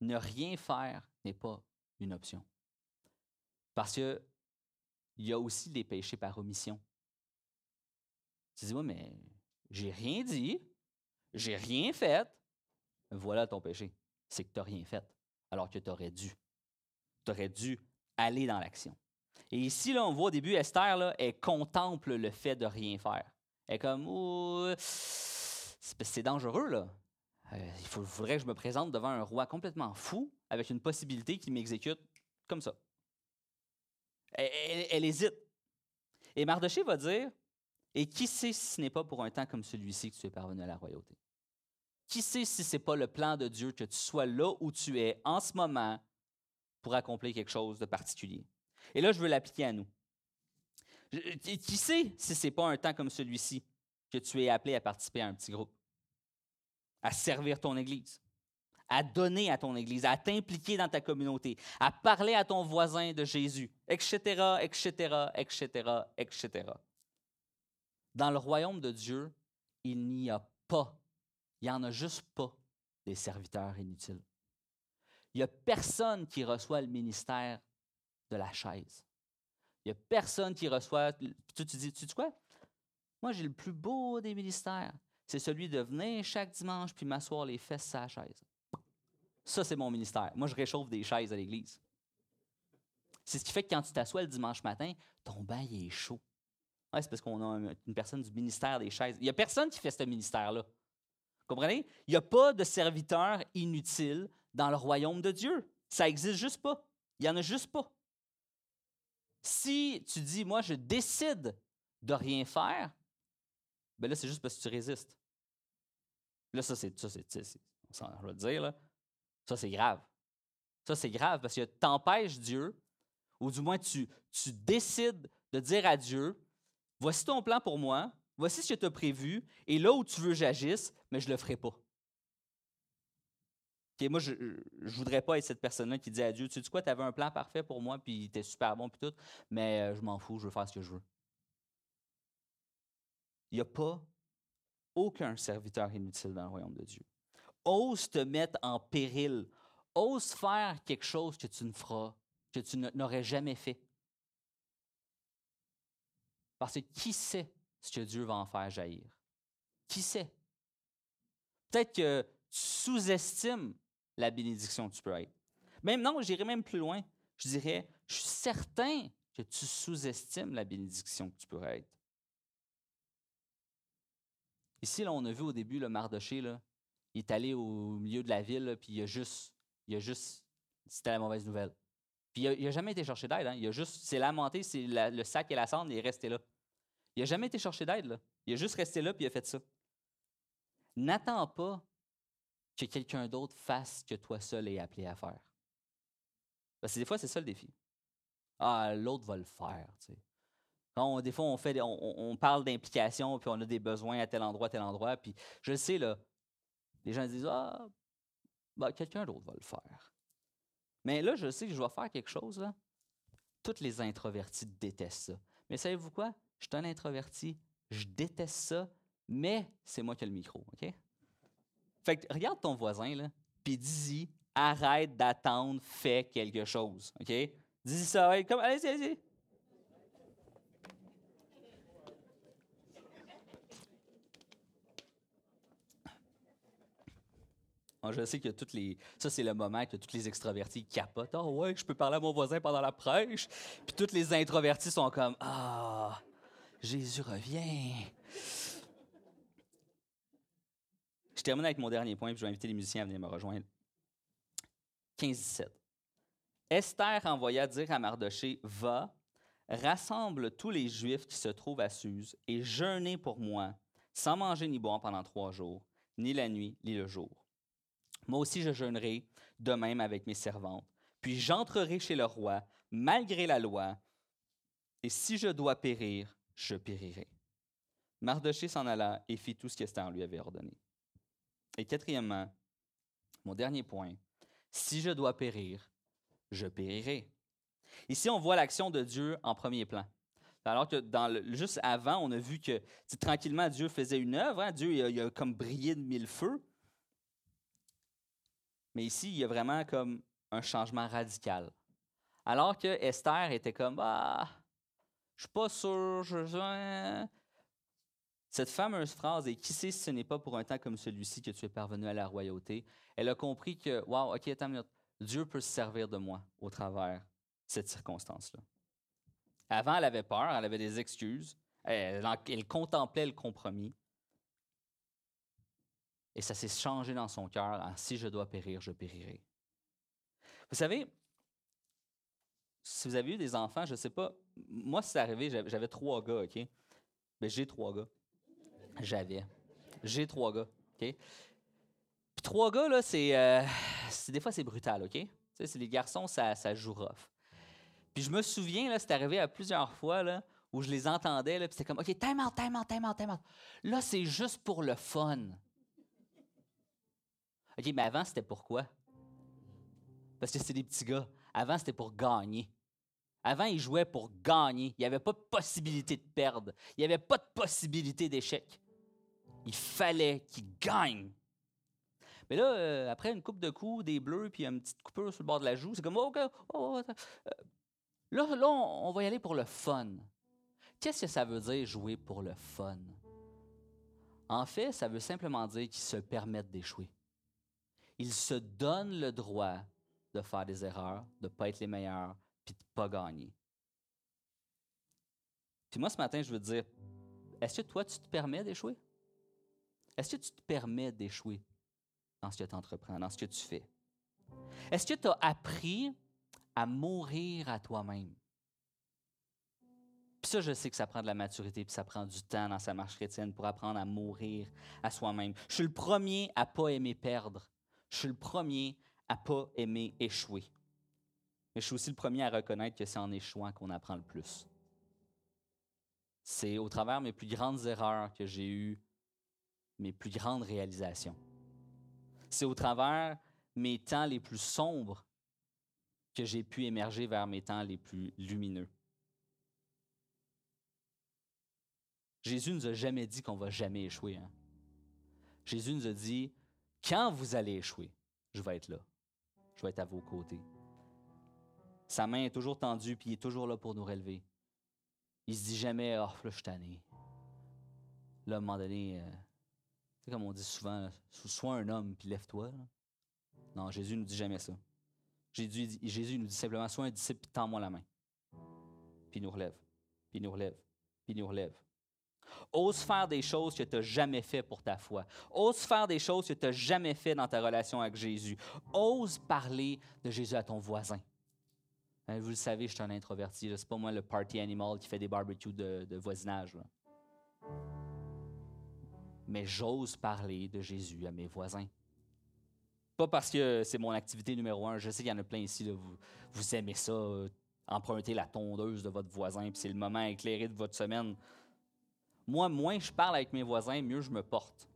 Ne rien faire n'est pas une option. Parce qu'il y a aussi les péchés par omission. Tu dis, moi, mais j'ai rien dit, j'ai rien fait. Voilà ton péché. C'est que tu n'as rien fait, alors que tu aurais dû. Tu aurais dû aller dans l'action. Et ici, là, on voit au début, Esther, là, elle contemple le fait de rien faire. Elle est comme, c'est dangereux, là. Euh, il faudrait que je me présente devant un roi complètement fou avec une possibilité qu'il m'exécute comme ça. Elle, hésite. Et Mardoché va dire Et qui sait si ce n'est pas pour un temps comme celui-ci que tu es parvenu à la royauté? Qui sait si ce n'est pas le plan de Dieu que tu sois là où tu es en ce moment pour accomplir quelque chose de particulier Et là, je veux l'appliquer à nous. Qui sait si ce n'est pas un temps comme celui-ci que tu es appelé à participer à un petit groupe, à servir ton Église, à donner à ton Église, à t'impliquer dans ta communauté, à parler à ton voisin de Jésus, etc., etc., etc., etc. Dans le royaume de Dieu, il n'y a pas, il n'y en a juste pas des serviteurs inutiles. Il n'y a personne qui reçoit le ministère de la chaise. Il n'y a personne qui reçoit. Tu, tu dis, tu dis quoi? Moi, j'ai le plus beau des ministères. C'est celui de venir chaque dimanche puis m'asseoir les fesses à la chaise. Ça, c'est mon ministère. Moi, je réchauffe des chaises à l'église. C'est ce qui fait que quand tu t'assois le dimanche matin, ton bain est chaud. c'est parce qu'on a une personne du ministère des chaises. Il n'y a personne qui fait ce ministère-là. Comprenez? Il n'y a pas de serviteur inutile dans le royaume de Dieu. Ça n'existe juste pas. Il n'y en a juste pas. Si tu dis, moi, je décide de rien faire, ben là, c'est juste parce que tu résistes. Là, ça, c'est, ça, c'est, on va dire, là. Ça, c'est grave. Ça, c'est grave parce que tu empêches Dieu, ou du moins tu, tu décides de dire à Dieu, voici ton plan pour moi, voici ce que tu as prévu, et là où tu veux j'agisse, mais je ne le ferai pas. Moi, je ne voudrais pas être cette personne-là qui dit à Dieu, tu sais quoi, tu avais un plan parfait pour moi, puis il était super bon, puis tout, mais euh, je m'en fous, je veux faire ce que je veux. Il n'y a pas aucun serviteur inutile dans le royaume de Dieu. Ose te mettre en péril. Ose faire quelque chose que tu ne feras, que tu n'aurais jamais fait. Parce que qui sait ce que Dieu va en faire jaillir? Qui sait? Peut-être que tu sous-estimes la bénédiction que tu peux être. Même non, j'irai même plus loin. Je dirais, je suis certain que tu sous-estimes la bénédiction que tu pourrais être. Ici, là, on a vu au début le Mardoché, là, il est allé au milieu de la ville, puis il a juste, il a juste, c'était la mauvaise nouvelle. Puis il n'a jamais été chercher d'aide. Hein. Il a juste, c'est lamenté, c'est le sac et la cendre, il est resté là. Il n'a jamais été chercher d'aide. Il a juste resté là, puis il a fait ça. N'attends pas que quelqu'un d'autre fasse ce que toi seul es appelé à faire. Parce que des fois, c'est ça le défi. Ah, l'autre va le faire. Tu sais des fois, on, fait, on, parle d'implication, puis on a des besoins à tel endroit, tel endroit. Puis je sais, là, les gens disent Ah, ben, quelqu'un d'autre va le faire. Mais là, je sais que je vais faire quelque chose. Là. Toutes les introvertis détestent ça. Mais savez-vous quoi? Je suis un introverti, je déteste ça, mais c'est moi qui ai le micro, OK? Fait que regarde ton voisin, puis dis-y, arrête d'attendre, fais quelque chose, OK? Dis-y ça, allez, allez, allez. je sais que toutes les. Ça, c'est le moment que tous les extravertis capotent. oh, ouais, je peux parler à mon voisin pendant la prêche. Puis tous les introvertis sont comme Ah, Jésus revient. Je termine avec mon dernier point, puis je vais inviter les musiciens à venir me rejoindre. 15-17. Esther envoya dire à Mardoché Va, rassemble tous les Juifs qui se trouvent à Suse et jeûnez pour moi, sans manger ni boire pendant trois jours, ni la nuit, ni le jour. Moi aussi je jeûnerai, de même avec mes servantes. Puis j'entrerai chez le roi, malgré la loi, et si je dois périr, je périrai. Mardoché s'en alla et fit tout ce qu'Esther lui avait ordonné. Et quatrièmement, mon dernier point, si je dois périr, je périrai. Ici, on voit l'action de Dieu en premier plan. Alors que dans le, juste avant, on a vu que tranquillement, Dieu faisait une œuvre. Hein. Dieu il a, comme brillé de mille feux. Mais ici, il y a vraiment comme un changement radical. Alors que Esther était comme Ah, je suis pas sûr, je. Cette fameuse phrase est Qui sait si ce n'est pas pour un temps comme celui-ci que tu es parvenu à la royauté Elle a compris que, wow, OK, attends Dieu peut se servir de moi au travers de cette circonstance-là. Avant, elle avait peur, elle avait des excuses, elle contemplait le compromis. Et ça s'est changé dans son cœur si je dois périr, je périrai. Vous savez, si vous avez eu des enfants, je ne sais pas, moi, c'est arrivé, j'avais trois gars, OK? Mais ben, j'ai trois gars. J'avais. J'ai trois gars, OK? Puis trois gars, là, c'est. Euh, des fois, c'est brutal, OK? Tu sais, c'est les garçons, ça, ça joue rough. Puis je me souviens, là, c'est arrivé à plusieurs fois, là, où je les entendais, là, puis c'était comme, OK, time out, time out, time out, time out. Là, c'est juste pour le fun. OK, mais avant, c'était pourquoi? Parce que c'est des petits gars. Avant, c'était pour gagner. Avant, ils jouaient pour gagner. Il n'y avait pas de possibilité de perdre. Il n'y avait pas de possibilité d'échec. Il fallait qu'ils gagnent. Mais là, euh, après une coupe de coups, des bleus, puis une petite coupure sur le bord de la joue, c'est comme, oh, oh, euh, là, là, on va y aller pour le fun. Qu'est-ce que ça veut dire jouer pour le fun? En fait, ça veut simplement dire qu'ils se permettent d'échouer ils se donnent le droit de faire des erreurs, de ne pas être les meilleurs, puis de ne pas gagner. Puis moi, ce matin, je veux dire, est-ce que toi, tu te permets d'échouer? Est-ce que tu te permets d'échouer dans ce que tu entreprends, dans ce que tu fais? Est-ce que tu as appris à mourir à toi-même? Puis ça, je sais que ça prend de la maturité, puis ça prend du temps dans sa marche chrétienne pour apprendre à mourir à soi-même. Je suis le premier à pas aimer perdre. Je suis le premier à pas aimer échouer. Mais je suis aussi le premier à reconnaître que c'est en échouant qu'on apprend le plus. C'est au travers de mes plus grandes erreurs que j'ai eu mes plus grandes réalisations. C'est au travers mes temps les plus sombres que j'ai pu émerger vers mes temps les plus lumineux. Jésus nous a jamais dit qu'on va jamais échouer. Hein. Jésus nous a dit, quand vous allez échouer, je vais être là. Je vais être à vos côtés. Sa main est toujours tendue, puis il est toujours là pour nous relever. Il se dit jamais, oh, là, je suis tanné. Là, à un moment donné, euh, comme on dit souvent, sois un homme, puis lève-toi. Non, Jésus nous dit jamais ça. Jésus, Jésus nous dit simplement, sois un disciple, puis tends-moi la main. Puis il nous relève, puis il nous relève, puis il nous relève. Ose faire des choses que tu n'as jamais fait pour ta foi. Ose faire des choses que tu n'as jamais fait dans ta relation avec Jésus. Ose parler de Jésus à ton voisin. Hein, vous le savez, je suis un introverti. Ce n'est pas moi le party animal qui fait des barbecues de, voisinage. Mais j'ose parler de Jésus à mes voisins. Pas parce que c'est mon activité numéro un. Je sais qu'il y en a plein ici. vous, aimez ça, euh, emprunter la tondeuse de votre voisin, puis c'est le moment éclairé de votre semaine. Moi, moins je parle avec mes voisins, mieux je me porte.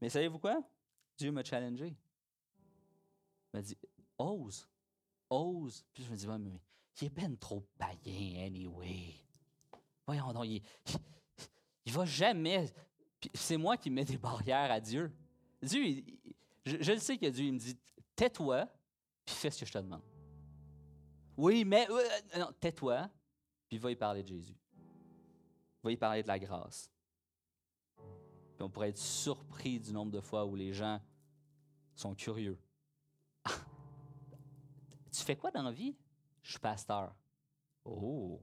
Mais savez-vous quoi? Dieu m'a challengé. Il m'a dit Ose, ose. Puis je me dis mais il est ben trop païen, anyway. Voyons donc, il, il, va jamais. C'est moi qui mets des barrières à Dieu. Dieu, je, le sais que Dieu, il me dit Tais-toi, puis fais ce que je te demande. Oui, mais. Euh, non, tais-toi, puis va y parler de Jésus. Va y parler de la grâce. Puis on pourrait être surpris du nombre de fois où les gens sont curieux. tu fais quoi dans la vie? Je suis pasteur. Oh!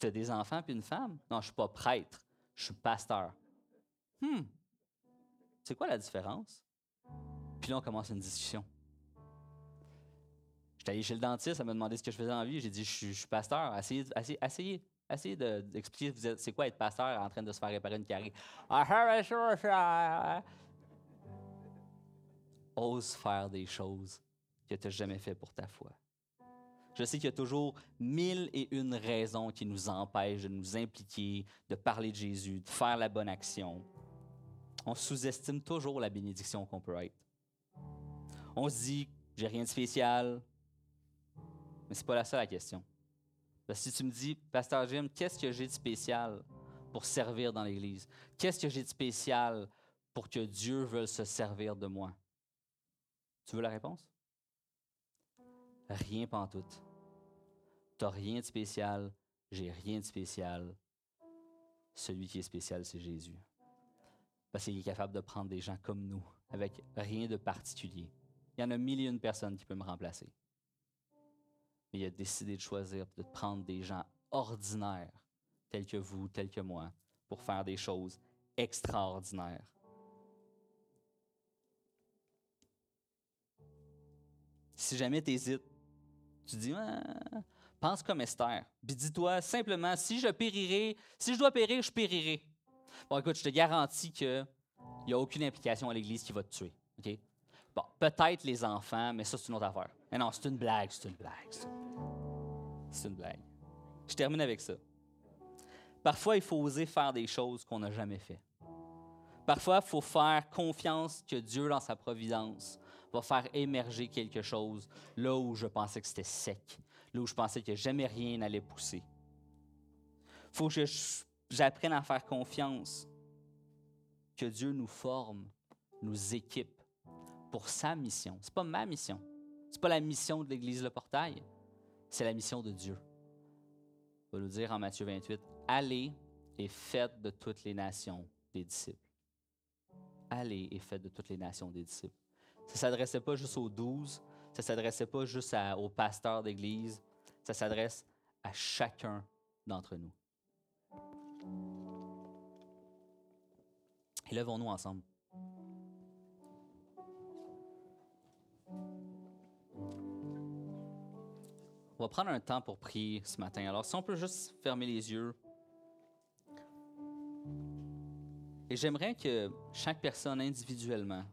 Tu as des enfants puis une femme? Non, je ne suis pas prêtre. Je suis pasteur. Hum! C'est quoi la différence? Puis là, on commence une discussion. J'étais allé chez le dentiste, elle m'a demandé ce que je faisais en vie. J'ai dit, je suis, pasteur. Essayez, essayez, essayez, d'expliquer c'est quoi être pasteur en train de se faire réparer une carie? Ose faire des choses que tu n'as jamais fait pour ta foi. Je sais qu'il y a toujours mille et une raisons qui nous empêchent de nous impliquer, de parler de Jésus, de faire la bonne action. On sous-estime toujours la bénédiction qu'on peut être. On se dit, j'ai rien de spécial, mais ce n'est pas la seule question. Parce que si tu me dis, Pasteur Jim, qu'est-ce que j'ai de spécial pour servir dans l'Église? Qu'est-ce que j'ai de spécial pour que Dieu veuille se servir de moi? Tu veux la réponse? Rien pantoute. Tu n'as rien de spécial, j'ai rien de spécial. Celui qui est spécial, c'est Jésus. Parce qu'il est capable de prendre des gens comme nous, avec rien de particulier. Il y en a mille et une personnes qui peuvent me remplacer mais il a décidé de choisir de prendre des gens ordinaires, tels que vous, tels que moi, pour faire des choses extraordinaires. Si jamais tu hésites, tu dis, ah, pense comme Esther. Puis dis-toi simplement, si je périrai, si je dois périr, je périrai. Bon, écoute, je te garantis qu'il n'y a aucune implication à l'Église qui va te tuer. OK? Bon, peut-être les enfants, mais ça, c'est une autre affaire. Mais non, c'est une blague, c'est une blague. C'est une blague. Je termine avec ça. Parfois, il faut oser faire des choses qu'on n'a jamais fait. Parfois, il faut faire confiance que Dieu, dans sa providence, va faire émerger quelque chose là où je pensais que c'était sec, là où je pensais que jamais rien n'allait pousser. Il faut que j'apprenne à faire confiance que Dieu nous forme, nous équipe pour sa mission. Ce n'est pas ma mission. Ce n'est pas la mission de l'Église Le Portail. C'est la mission de Dieu. Il va nous dire en Matthieu 28, Allez et faites de toutes les nations des disciples. Allez et faites de toutes les nations des disciples. Ça ne s'adressait pas juste aux douze, ça s'adressait pas juste à, aux pasteurs d'église, ça s'adresse à chacun d'entre nous. Élevons-nous ensemble. On va prendre un temps pour prier ce matin. Alors, si on peut juste fermer les yeux. Et j'aimerais que chaque personne individuellement,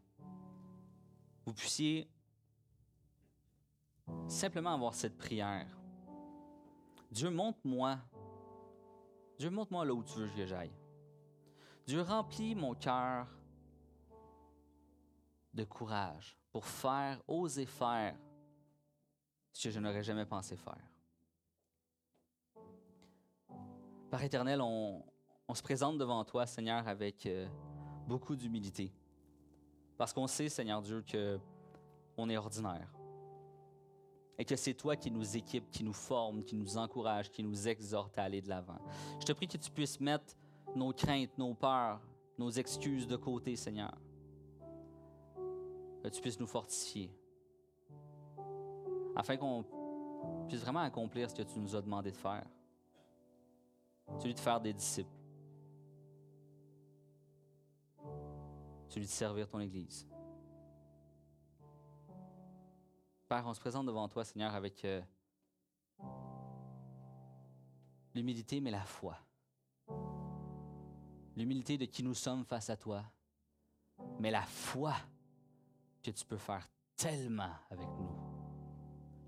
vous puissiez simplement avoir cette prière. Dieu, montre-moi. Dieu, montre-moi là où tu veux que j'aille. Dieu, remplit mon cœur de courage pour faire, oser faire ce que je n'aurais jamais pensé faire. Par éternel, on, se présente devant toi, Seigneur, avec euh, beaucoup d'humilité. Parce qu'on sait, Seigneur Dieu, que on est ordinaire. Et que c'est toi qui nous équipe, qui nous forme, qui nous encourage, qui nous exhorte à aller de l'avant. Je te prie que tu puisses mettre nos craintes, nos peurs, nos excuses de côté, Seigneur. Que tu puisses nous fortifier afin qu'on puisse vraiment accomplir ce que tu nous as demandé de faire. Celui de faire des disciples. Celui de servir ton Église. Père, on se présente devant toi, Seigneur, avec euh, l'humilité, mais la foi. L'humilité de qui nous sommes face à toi, mais la foi que tu peux faire tellement avec nous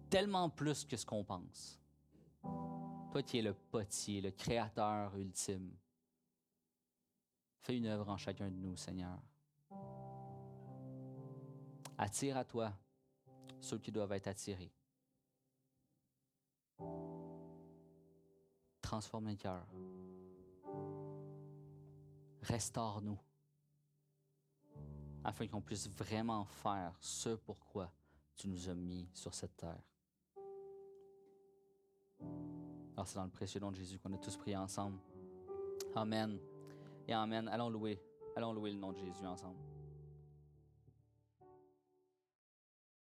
tellement plus que ce qu'on pense. Toi qui es le potier, le créateur ultime, fais une œuvre en chacun de nous, Seigneur. Attire à toi ceux qui doivent être attirés. Transforme les cœurs. Restaure-nous afin qu'on puisse vraiment faire ce pourquoi tu nous as mis sur cette terre. Alors c'est dans le précieux nom de Jésus qu'on a tous prié ensemble. Amen. Et Amen. Allons louer. Allons louer le nom de Jésus ensemble.